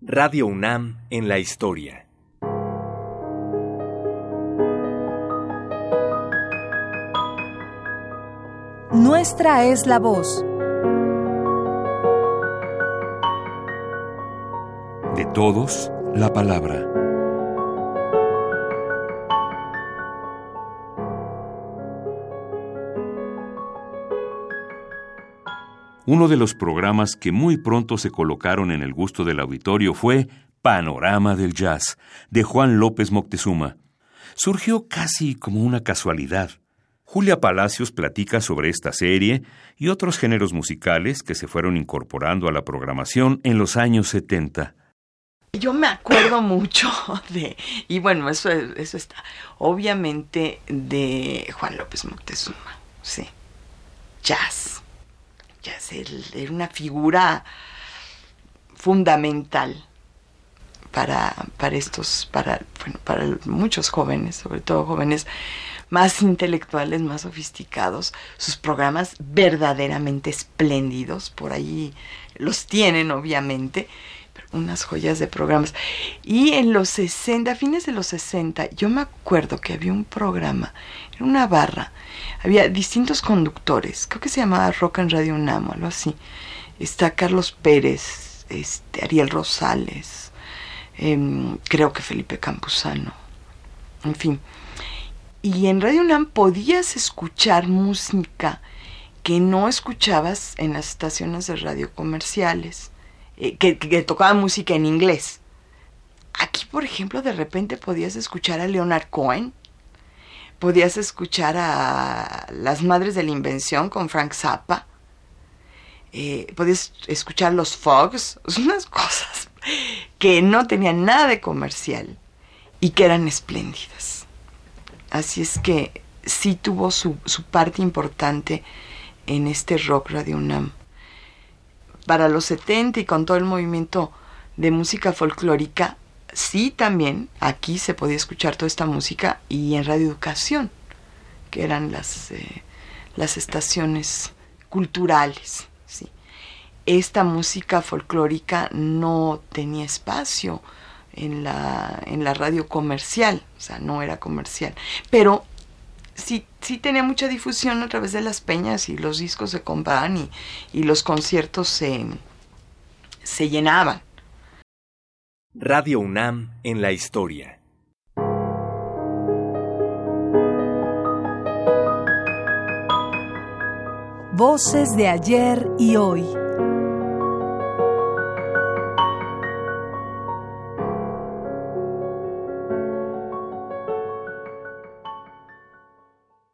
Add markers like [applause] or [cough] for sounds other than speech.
Radio UNAM en la historia. Nuestra es la voz. De todos, la palabra. Uno de los programas que muy pronto se colocaron en el gusto del auditorio fue Panorama del Jazz, de Juan López Moctezuma. Surgió casi como una casualidad. Julia Palacios platica sobre esta serie y otros géneros musicales que se fueron incorporando a la programación en los años 70. Yo me acuerdo [coughs] mucho de, y bueno, eso, eso está, obviamente de Juan López Moctezuma, sí, jazz era una figura fundamental para, para estos, para, para muchos jóvenes, sobre todo jóvenes más intelectuales, más sofisticados, sus programas verdaderamente espléndidos, por ahí los tienen obviamente, unas joyas de programas. Y en los 60, a fines de los 60, yo me acuerdo que había un programa, en una barra, había distintos conductores, creo que se llamaba Rock and Radio Unamo, algo así. Está Carlos Pérez, este, Ariel Rosales, em, creo que Felipe Campuzano, en fin. Y en Radio UNAM podías escuchar música que no escuchabas en las estaciones de radio comerciales, eh, que, tocaba música en inglés. Aquí, por ejemplo, de repente podías escuchar a Leonard Cohen, podías escuchar a las Madres de la Invención con Frank Zappa, eh, podías escuchar los Fogs, [laughs] unas cosas que no tenían nada de comercial y que eran espléndidas. Así es que sí tuvo su, su parte importante en este rock Radio UNAM. Para los 70 y con todo el movimiento de música folclórica, sí también aquí se podía escuchar toda esta música y en Radio Educación, que eran las, eh, las estaciones culturales. ¿sí? Esta música folclórica no tenía espacio en la, en la radio comercial, o sea, no era comercial, pero sí, sí tenía mucha difusión a través de las peñas y los discos se compraban y, y los conciertos se, se llenaban. Radio UNAM en la historia. Voces de ayer y hoy.